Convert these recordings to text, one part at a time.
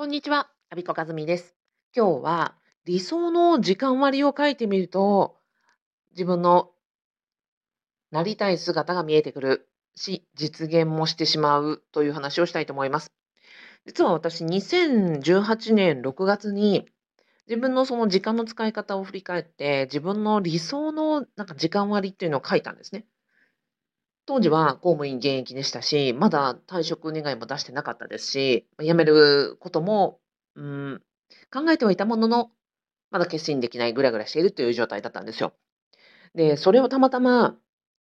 こんにちは、アビコカズミです。今日は理想の時間割を書いてみると、自分のなりたい姿が見えてくるし、実現もしてしまうという話をしたいと思います。実は私、2018年6月に自分のその時間の使い方を振り返って、自分の理想のなんか時間割っていうのを書いたんですね。当時は公務員現役でしたし、まだ退職願いも出してなかったですし、辞めることも、うん、考えてはいたものの、まだ決心できないぐらぐらしているという状態だったんですよ。で、それをたまたま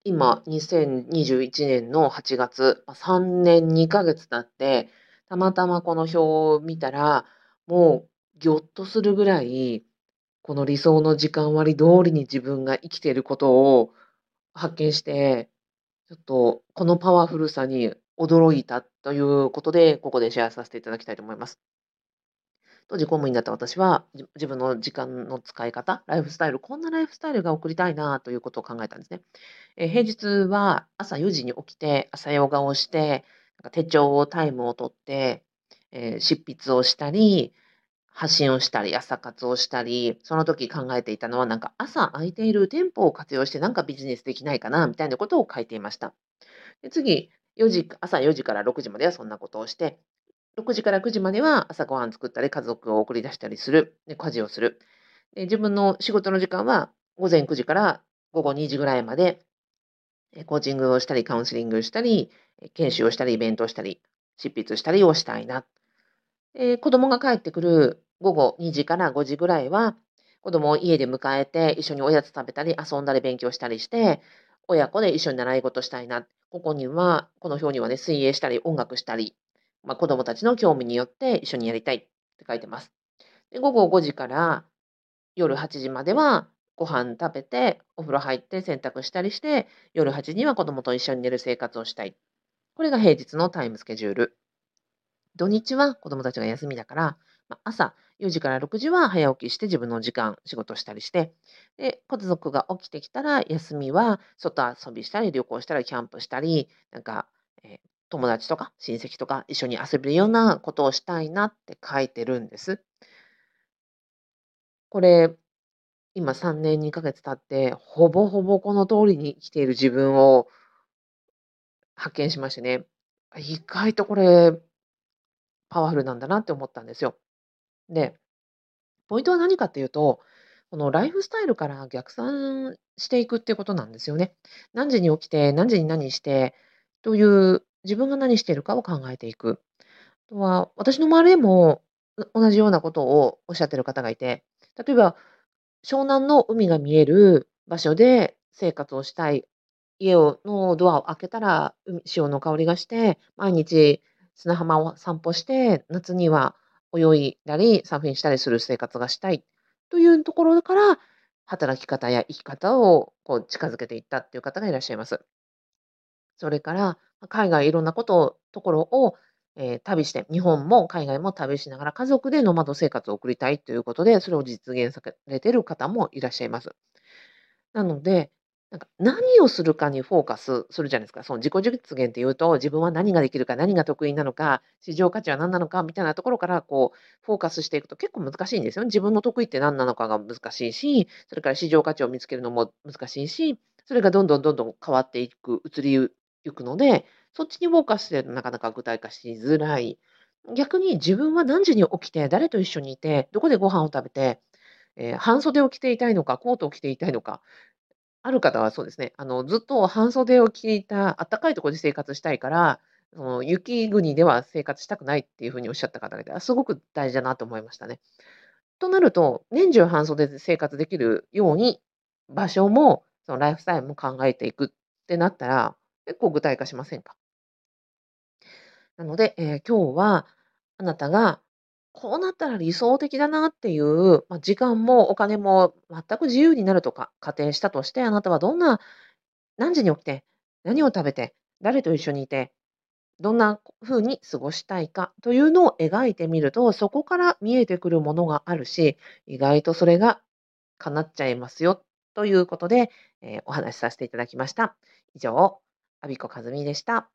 今、2021年の8月、3年2ヶ月経って、たまたまこの表を見たら、もうぎょっとするぐらい、この理想の時間割通りに自分が生きていることを発見して、ちょっとこのパワフルさに驚いたということで、ここでシェアさせていただきたいと思います。当時公務員だった私は、自分の時間の使い方、ライフスタイル、こんなライフスタイルが送りたいなということを考えたんですね。え平日は朝4時に起きて、朝ヨガをして、なんか手帳をタイムを取って、えー、執筆をしたり、発信をしたり、朝活をしたり、その時考えていたのは、なんか朝空いている店舗を活用してなんかビジネスできないかな、みたいなことを書いていました。で次、4時、朝4時から6時まではそんなことをして、6時から9時までは朝ごはん作ったり、家族を送り出したりする、で家事をするで。自分の仕事の時間は午前9時から午後2時ぐらいまで、コーチングをしたり、カウンセリングをしたり、研修をしたり、イベントをしたり、執筆したりをしたいな。で子供が帰ってくる午後2時から5時ぐらいは、子供を家で迎えて、一緒におやつ食べたり、遊んだり、勉強したりして、親子で一緒に習い事したいな。ここには、この表にはね、水泳したり、音楽したり、まあ、子供たちの興味によって一緒にやりたいって書いてます。で午後5時から夜8時までは、ご飯食べて、お風呂入って洗濯したりして、夜8時には子供と一緒に寝る生活をしたい。これが平日のタイムスケジュール。土日は子供たちが休みだから、まあ、朝4時から6時は早起きして自分の時間、仕事したりして、で、家族が起きてきたら休みは外遊びしたり、旅行したり、キャンプしたり、なんか、えー、友達とか親戚とか一緒に遊べるようなことをしたいなって書いてるんです。これ、今3年2ヶ月経って、ほぼほぼこの通りに生きている自分を発見しましてね、意外とこれ、パワフルなんだなって思ったんですよ。で、ポイントは何かっていうと、このライフスタイルから逆算していくっていうことなんですよね。何時に起きて、何時に何してという自分が何しているかを考えていく。あとは、私の周りでも同じようなことをおっしゃってる方がいて、例えば、湘南の海が見える場所で生活をしたい。家をのドアを開けたら、潮の香りがして、毎日砂浜を散歩して、夏には泳いだり、サーフィンしたりする生活がしたいというところから、働き方や生き方をこう近づけていったっていう方がいらっしゃいます。それから、海外いろんなことところを、えー、旅して、日本も海外も旅しながら家族でノマド生活を送りたいということで、それを実現されている方もいらっしゃいます。なので、なんか何をするかにフォーカスするじゃないですか。その自己実現っていうと、自分は何ができるか、何が得意なのか、市場価値は何なのかみたいなところからこうフォーカスしていくと結構難しいんですよね。自分の得意って何なのかが難しいし、それから市場価値を見つけるのも難しいし、それがどんどんどんどん変わっていく、移りゆくので、そっちにフォーカスしてなかなか具体化しづらい。逆に自分は何時に起きて、誰と一緒にいて、どこでご飯を食べて、えー、半袖を着ていたいのか、コートを着ていたいのか、ある方はそうですね、あの、ずっと半袖を着いた暖かいところで生活したいから、その雪国では生活したくないっていうふうにおっしゃった方がいて、すごく大事だなと思いましたね。となると、年中半袖で生活できるように、場所も、そのライフスタイルも考えていくってなったら、結構具体化しませんか？なので、えー、今日はあなたがこうなったら理想的だなっていう、ま、時間もお金も全く自由になるとか仮定したとして、あなたはどんな、何時に起きて、何を食べて、誰と一緒にいて、どんな風に過ごしたいかというのを描いてみると、そこから見えてくるものがあるし、意外とそれが叶っちゃいますよということで、えー、お話しさせていただきました。以上、アビコカズミでした。